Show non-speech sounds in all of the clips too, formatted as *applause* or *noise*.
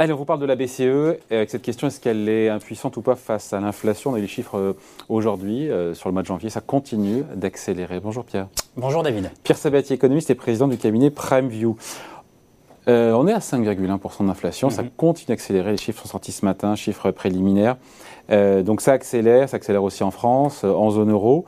Allez, on vous parle de la BCE. Avec cette question, est-ce qu'elle est impuissante ou pas face à l'inflation? On a les chiffres euh, aujourd'hui, euh, sur le mois de janvier. Ça continue d'accélérer. Bonjour Pierre. Bonjour David. Pierre Sabatier, économiste et président du cabinet PrimeView. Euh, on est à 5,1% d'inflation. Ça mhm. continue d'accélérer. Les chiffres sont sortis ce matin, chiffres préliminaires. donc ça accélère. Ça accélère aussi en France, en zone euro.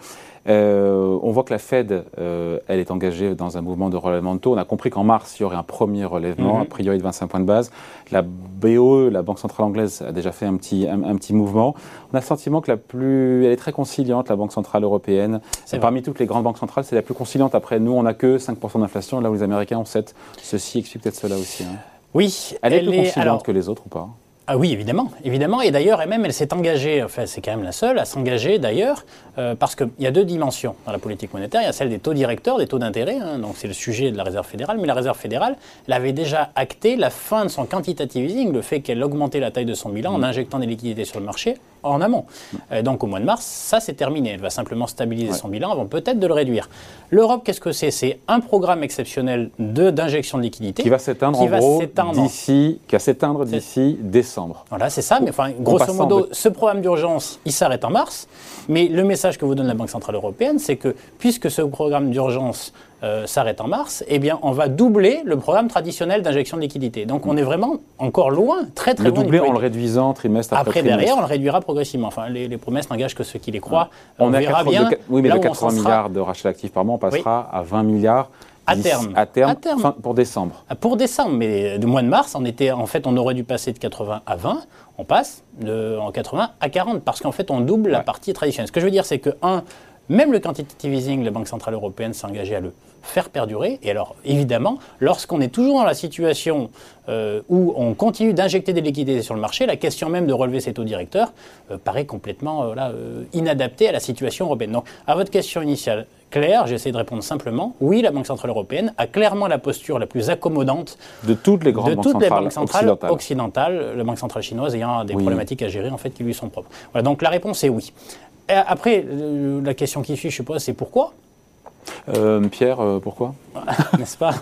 Euh, on voit que la Fed, euh, elle est engagée dans un mouvement de relèvement de taux. On a compris qu'en mars, il y aurait un premier relèvement, mhm. a priori de 25 points de base. La BOE, la Banque Centrale Anglaise, a déjà fait un petit, un, petit mouvement. On a le sentiment que la plus, elle est très conciliante, la Banque Centrale Européenne. Parmi toutes les grandes banques centrales, c'est la plus conciliante. Après, nous, on n'a que 5% d'inflation, là où les Américains ont 7. Ceci explique peut-être cela aussi. Hein. Oui. Elle, est plus conciliante que les autres ou pas? Ah oui, évidemment, évidemment. Et d'ailleurs, elle-même, elle s'est engagée, enfin, c'est quand même la seule à s'engager d'ailleurs, euh, parce qu'il y a deux dimensions dans la politique monétaire. Il y a celle des taux directeurs, des taux d'intérêt, hein, donc c'est le sujet de la Réserve fédérale, mais la Réserve fédérale, elle avait déjà acté la fin de son quantitative easing, le fait qu'elle augmentait la taille de son bilan en mmh. injectant des liquidités sur le marché en amont. Euh, donc au mois de mars, ça c'est terminé. Elle va simplement stabiliser son bilan avant peut-être de le réduire. L'Europe, qu'est-ce que c'est? C'est un programme exceptionnel d'injection de, liquidités. Qui va s'éteindre en gros d'ici, qui va s'éteindre d'ici décembre. Voilà, c'est ça. Mais enfin, grosso modo, ce programme d'urgence, il s'arrête en mars. Mais le message que vous donne la Banque Centrale Européenne, c'est que puisque ce programme d'urgence euh, s'arrête en mars, eh bien, on va doubler le programme traditionnel d'injection de liquidités. Donc, on est vraiment encore loin, très très le loin. Le doubler en le réduisant trimestre après, après derrière, on le réduira progressivement. Enfin, les, promesses n'engagent que ceux qui les croient. On, verra bien. oui, mais de 80 milliards de rachat d'actifs par mois, on passera à 20 milliards. À terme. À terme, pour décembre. Ah, pour décembre, mais du mois de mars, on était, en fait, on aurait dû passer de 80 à 20. On passe de, en 80 à 40 parce qu'en fait, on double la partie traditionnelle. Ce que je veux dire, c'est que, un, même le quantitative easing, la Banque Centrale Européenne s'est engagée à le faire perdurer. Et alors, évidemment, lorsqu'on est toujours dans la situation euh, où on continue d'injecter des liquidités sur le marché, la question même de relever ces taux directeurs euh, paraît complètement euh, inadaptée à la situation européenne. Donc, à votre question initiale, Claire, j'essaie de répondre simplement. Oui, la Banque Centrale Européenne a clairement la posture la plus accommodante de toutes les grandes banques, centrales occidentales. la Banque Centrale chinoise ayant des problématiques à gérer en fait qui lui sont propres. Voilà, donc la réponse est oui. après, la question qui suit, je suppose, c'est pourquoi? euh, Pierre, euh, pourquoi *laughs* N'est-ce pas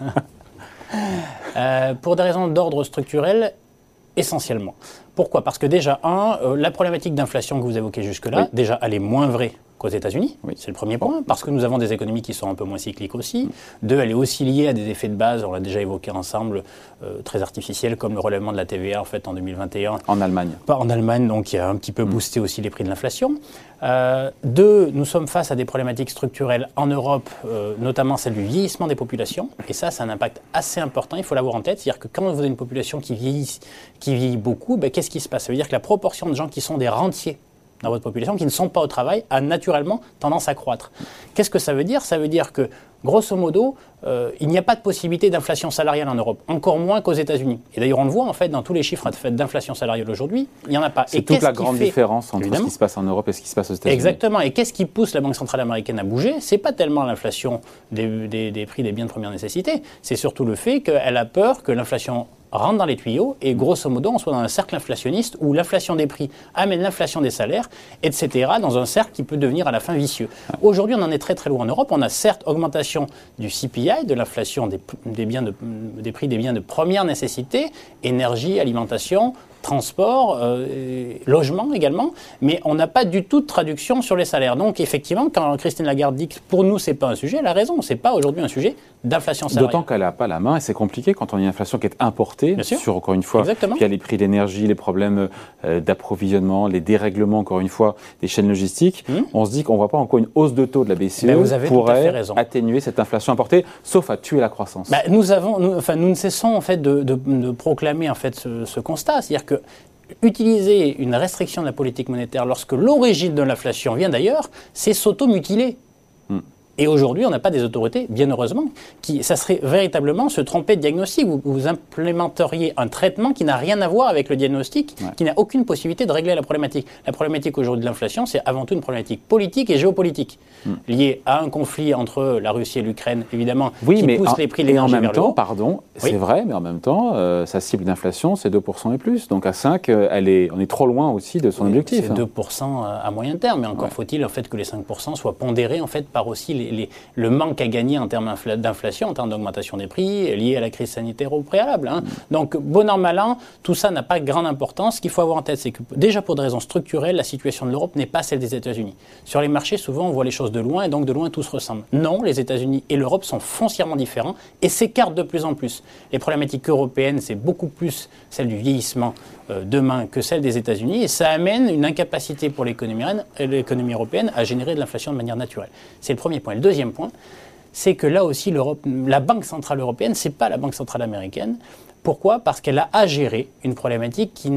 euh, Pour des raisons d'ordre structurel, essentiellement. Pourquoi? Parce que déjà, un, la problématique d'inflation que vous évoquez jusque-là, déjà, elle est moins vraie qu'aux États-Unis. C'est le premier point, parce que nous avons des économies qui sont un peu moins cycliques aussi. Mm. Deux, elle est aussi liée à des effets de base, on l'a déjà évoqué ensemble, euh, très artificiels, comme le relèvement de la TVA en fait en 2021. En Allemagne. Pas en Allemagne, donc qui a un petit peu mm. boosté aussi les prix de l'inflation. Euh, deux, nous sommes face à des problématiques structurelles en Europe, euh, notamment celle du vieillissement des populations. Et ça, c'est un impact assez important, il faut l'avoir en tête. C'est-à-dire que quand vous avez une population qui vieillit, qui vieillit beaucoup, ben, qu'est-ce qui se passe? Ça veut dire que la proportion de gens qui sont des rentiers dans votre population qui ne sont pas au travail a naturellement tendance à croître. Qu'est-ce que ça veut dire? Ça veut dire que, grosso modo, euh, il n'y a pas de possibilité d'inflation salariale en Europe, encore moins qu'aux États-Unis. Et d'ailleurs, on le voit en fait dans tous les chiffres d'inflation salariale aujourd'hui, il n'y en a pas. C'est toute la grande différence entre ce qui se passe en Europe et ce qui se passe aux États-Unis. Exactement. Et qu'est-ce qui pousse la Banque centrale américaine à bouger? C'est pas tellement l'inflation des, des prix des biens de première nécessité, c'est surtout le fait qu'elle a peur que l'inflation rentre dans les tuyaux et grosso modo on soit dans un cercle inflationniste où l'inflation des prix amène l'inflation des salaires, etc., dans un cercle qui peut devenir à la fin vicieux. Aujourd'hui on en est très très loin en Europe, on a certes augmentation du CPI, de l'inflation des, biens des prix des biens de première nécessité, énergie, alimentation, transport, euh, logement également, mais on n'a pas du tout de traduction sur les salaires. Donc effectivement, quand Christine Lagarde dit que pour nous c'est pas un sujet, elle a raison, c'est pas aujourd'hui un sujet d'inflation salariale. D'autant qu'elle n'a pas la main et c'est compliqué quand on a une inflation qui est importée, Bien sûr. sur encore une fois, Exactement. il y a les prix d'énergie, les problèmes euh, d'approvisionnement, les dérèglements encore une fois des chaînes logistiques. Hmm. On se dit qu'on ne voit pas encore une hausse de taux de la BCE ben, pourrait atténuer cette inflation importée, sauf à tuer la croissance. Ben, nous avons, nous, enfin, nous ne cessons en fait de, de, proclamer en fait ce, ce constat, c'est-à-dire que utiliser une restriction de la politique monétaire lorsque l'origine de l'inflation vient d'ailleurs, c'est s'auto-mutiler. Et aujourd'hui, on n'a pas des autorités, bien heureusement, qui, ça serait véritablement se tromper de diagnostic. Vous, vous implémenteriez un traitement qui n'a rien à voir avec le diagnostic, qui n'a aucune possibilité de régler la problématique. La problématique aujourd'hui de l'inflation, c'est avant tout une problématique politique et géopolitique, hmm. liée à un conflit entre la Russie et l'Ukraine, évidemment, qui pousse les prix de l'énergie vers le haut. Pardon, c'est vrai, mais en même temps, euh, sa cible d'inflation, c'est 2% et plus. Donc à 5, euh, elle est, on est trop loin aussi de son objectif. C'est 2% à moyen terme, mais encore faut-il en fait que les 5% soient pondérés en fait par aussi le manque à gagner en termes d'inflation, en termes d'augmentation des prix, lié à la crise sanitaire au préalable. Hein. Donc, bon an, mal an, tout ça n'a pas grande importance. Ce qu'il faut avoir en tête, c'est que déjà pour des raisons structurelles, la situation de l'Europe n'est pas celle des États-Unis. Sur les marchés, souvent, on voit les choses de loin et donc de loin, tout se ressemble. Non, les États-Unis et l'Europe sont foncièrement différents et s'écartent de plus en plus. Les problématiques européennes, c'est beaucoup plus celle du vieillissement euh, demain que celle des États-Unis et ça amène une incapacité pour l'économie européenne à générer de l'inflation de manière naturelle. C'est le premier point. Le deuxième point, c'est que là aussi, la Banque centrale européenne, ce n'est pas la Banque centrale américaine. Pourquoi? Parce qu'elle a à gérer une problématique qui,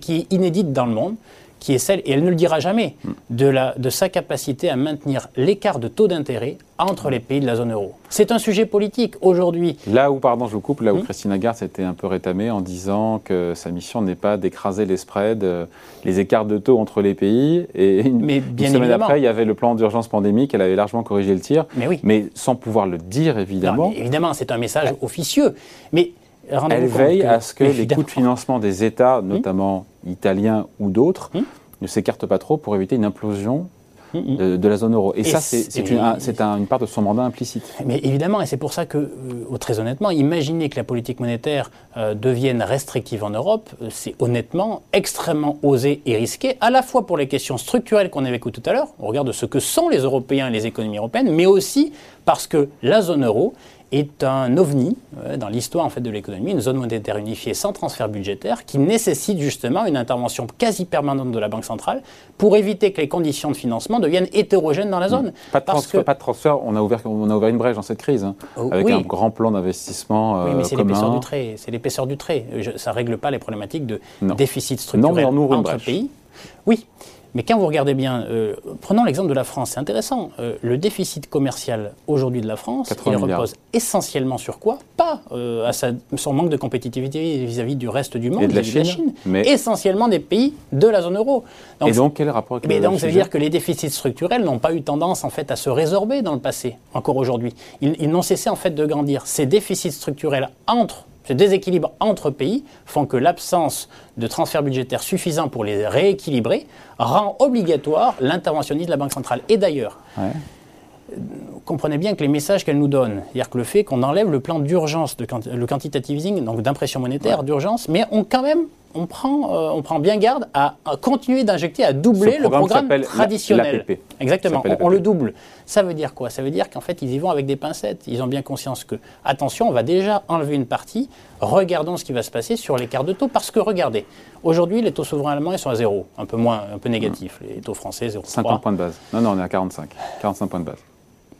qui est inédite dans le monde, qui est celle, et elle ne le dira jamais, de, la, de sa capacité à maintenir l'écart de taux d'intérêt entre les pays de la zone euro. C'est un sujet politique aujourd'hui. Là où, pardon, je vous coupe, là où hmm Christine Lagarde s'était un peu rétamée en disant que sa mission n'est pas d'écraser les spreads, euh, les écarts de taux entre les pays. Et une, mais bien semaine après, il y avait le plan d'urgence pandémique, elle avait largement corrigé le tir. Mais oui. Mais sans pouvoir le dire, évidemment. évidemment, c'est un message officieux. Mais elle veille à ce que les coûts de financement des États, hmm notamment italiens ou d'autres, hmm ne s'écartent pas trop pour éviter une implosion de, la zone euro. Et, ça, c'est une, une, part de son mandat implicite. Mais évidemment, et c'est pour ça que, euh, très honnêtement, imaginer que la politique monétaire euh, devienne restrictive en Europe, euh, c'est honnêtement extrêmement osé et risqué, à la fois pour les questions structurelles qu'on avait évoquées tout à l'heure, au regard de ce que sont les Européens et les économies européennes, mais aussi parce que la zone euro est un ovni euh, dans l'histoire en fait, de l'économie, une zone monétaire unifiée sans transfert budgétaire qui nécessite justement une intervention quasi permanente de la Banque centrale pour éviter que les conditions de financement deviennent hétérogènes dans la zone. Pas de, transfert, pas de transfert, on a, ouvert, on a ouvert une brèche dans cette crise, hein, oh, avec un grand plan d'investissement. oui, mais c'est l'épaisseur du trait. C'est l'épaisseur du trait. ça ne règle pas les problématiques de déficit structurel entre pays. Oui, mais quand vous regardez bien, euh, prenons l'exemple de la France, c'est intéressant. Euh, le déficit commercial aujourd'hui de la France, il repose essentiellement sur quoi? Pas euh, à son manque de compétitivité vis-à-vis du reste du monde, de la, Chine, mais essentiellement des pays de la zone euro. et donc quel rapport avec mais donc, ça veut dire que les déficits structurels n'ont pas eu tendance en fait à se résorber dans le passé, encore aujourd'hui. Ils, ils n'ont cessé en fait de grandir. Ces déficits structurels entre ce déséquilibre entre pays font que l'absence de transfert budgétaire suffisant pour les rééquilibrer rend obligatoire l'interventionnisme de la Banque centrale. Et d'ailleurs, comprenez bien que les messages qu'elle nous donne, c'est-à-dire que le fait qu'on enlève le plan d'urgence, le quantitative easing, donc d'impression monétaire, d'urgence, mais on quand même on prend, euh, on prend bien garde à, continuer d'injecter, à doubler le programme traditionnel. Exactement, on, le double. Ça veut dire quoi? Ça veut dire qu'en fait, ils y vont avec des pincettes. Ils ont bien conscience que, attention, on va déjà enlever une partie, regardons ce qui va se passer sur l'écart de taux, parce que regardez, aujourd'hui, les taux souverains allemands, ils sont à zéro, un peu moins, un peu négatif. Les taux français, 0,3. 50 points de base. Non, non, on est à 45. 45 points de base.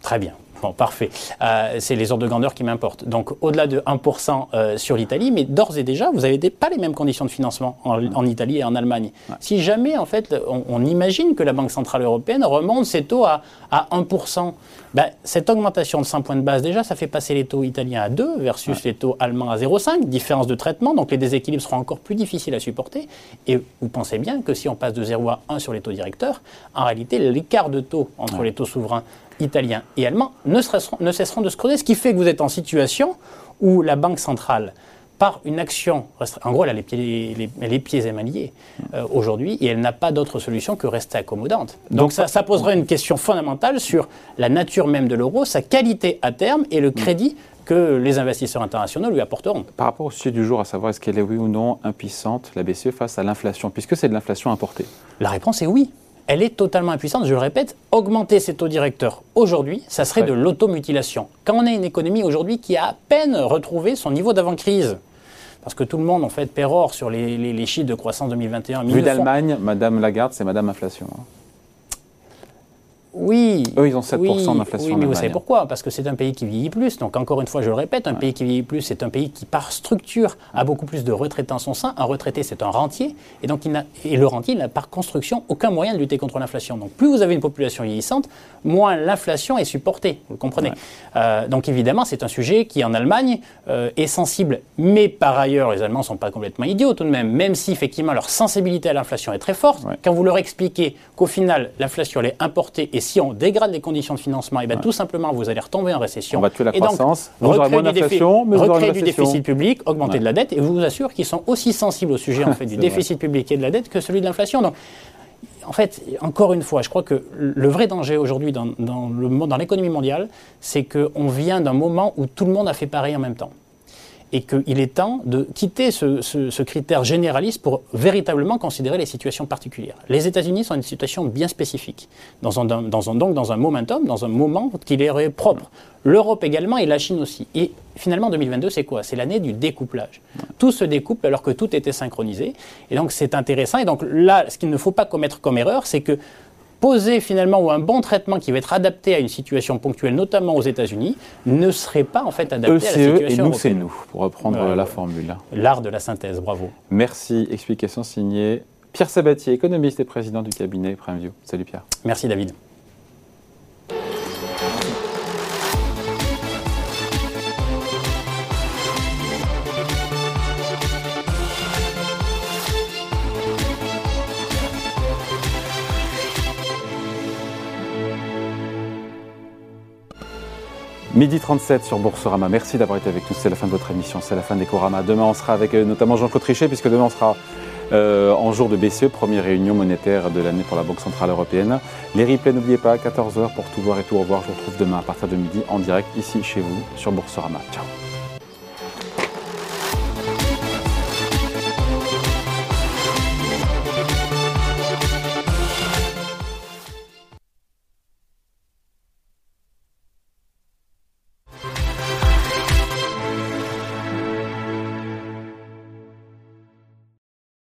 Très bien. Bon, parfait. Euh, c'est les ordres de grandeur qui m'importent. Donc, au-delà de 1% euh, sur l'Italie, mais d'ores et déjà, vous n'avez pas les mêmes conditions de financement en, Italie et en Allemagne. Si jamais, en fait, on, imagine que la Banque Centrale Européenne remonte ses taux à, 1%, ben, cette augmentation de 100 points de base, déjà, ça fait passer les taux italiens à 2 versus les taux allemands à 0,5, différence de traitement, donc les déséquilibres seront encore plus difficiles à supporter. Et vous pensez bien que si on passe de 0 à 1 sur les taux directeurs, en réalité, l'écart de taux entre les taux souverains italiens et allemands ne, ne cesseront de se creuser, ce qui fait que vous êtes en situation où la Banque centrale, par une action, en gros, elle a les pieds, les, pieds émaillés euh, aujourd'hui et elle n'a pas d'autre solution que rester accommodante. Donc, ça, ça, poserait une question fondamentale sur la nature même de l'euro, sa qualité à terme et le crédit que les investisseurs internationaux lui apporteront. Par rapport au sujet du jour, à savoir est-ce qu'elle est oui ou non impuissante, la BCE, face à l'inflation, puisque c'est de l'inflation importée La réponse est oui elle est totalement impuissante. Je le répète, augmenter ses taux directeurs aujourd'hui, ça serait de l'automutilation. Quand on a une économie aujourd'hui qui a à peine retrouvé son niveau d'avant-crise, parce que tout le monde en fait pérore sur les, chiffres de croissance 2021. Vu d'Allemagne, Madame Lagarde, c'est Madame Inflation. Hein. Oui. Eux, ils ont 7% d'inflation. Oui, mais vous savez pourquoi? Parce que c'est un pays qui vieillit plus. Donc, encore une fois, je le répète, un pays qui vieillit plus, c'est un pays qui, par structure, a beaucoup plus de retraités en son sein. Un retraité, c'est un rentier. Et donc, il et le rentier, il n'a par construction aucun moyen de lutter contre l'inflation. Donc, plus vous avez une population vieillissante, moins l'inflation est supportée. Vous comprenez? Euh, Donc, évidemment, c'est un sujet qui, en Allemagne, euh, est sensible. Mais par ailleurs, les Allemands ne sont pas complètement idiots tout de même. Même si, effectivement, leur sensibilité à l'inflation est très forte. Quand vous leur expliquez qu'au final, l'inflation, elle est importée et si on dégrade les conditions de financement, et bien tout simplement, vous allez retomber en récession. On va tuer la croissance, donc, recréer du, défi, recréer du déficit public, augmenter de la dette, et je vous assure qu'ils sont aussi sensibles au sujet en *laughs* fait, du déficit public et de la dette que celui de l'inflation. Donc, en fait, encore une fois, je crois que le vrai danger aujourd'hui dans, dans l'économie mondiale, c'est qu'on vient d'un moment où tout le monde a fait pareil en même temps et qu'il est temps de quitter ce, critère généraliste pour véritablement considérer les situations particulières. Les États-Unis sont une situation bien spécifique, dans un, dans un, donc dans un momentum, dans un moment qui leur est propre. L'Europe également et la Chine aussi. Et finalement, 2022, c'est quoi? C'est l'année du découplage. Tout se découple alors que tout était synchronisé. Et donc, c'est intéressant. Et donc, là, ce qu'il ne faut pas commettre comme erreur, c'est que poser finalement ou un bon traitement qui va être adapté à une situation ponctuelle, notamment aux États-Unis, ne serait pas en fait adapté à la e situation et nous c'est nous, pour reprendre la formule. L'art de la synthèse, bravo. Merci. Explication signée Pierre Sabatier, économiste et président du cabinet PrimeView. Salut Pierre. Merci David. Midi 37 sur Boursorama. Merci d'avoir été avec nous. C'est la fin de votre émission, c'est la fin d'Ecorama. Demain, on sera avec euh, notamment Jean-Claude Trichet, puisque demain, on sera euh, en jour de BCE, première réunion monétaire de l'année pour la Banque Centrale Européenne. Les replays, n'oubliez pas, 14h pour tout voir et tout revoir. Je vous retrouve demain à partir de midi en direct ici chez vous sur Boursorama. Ciao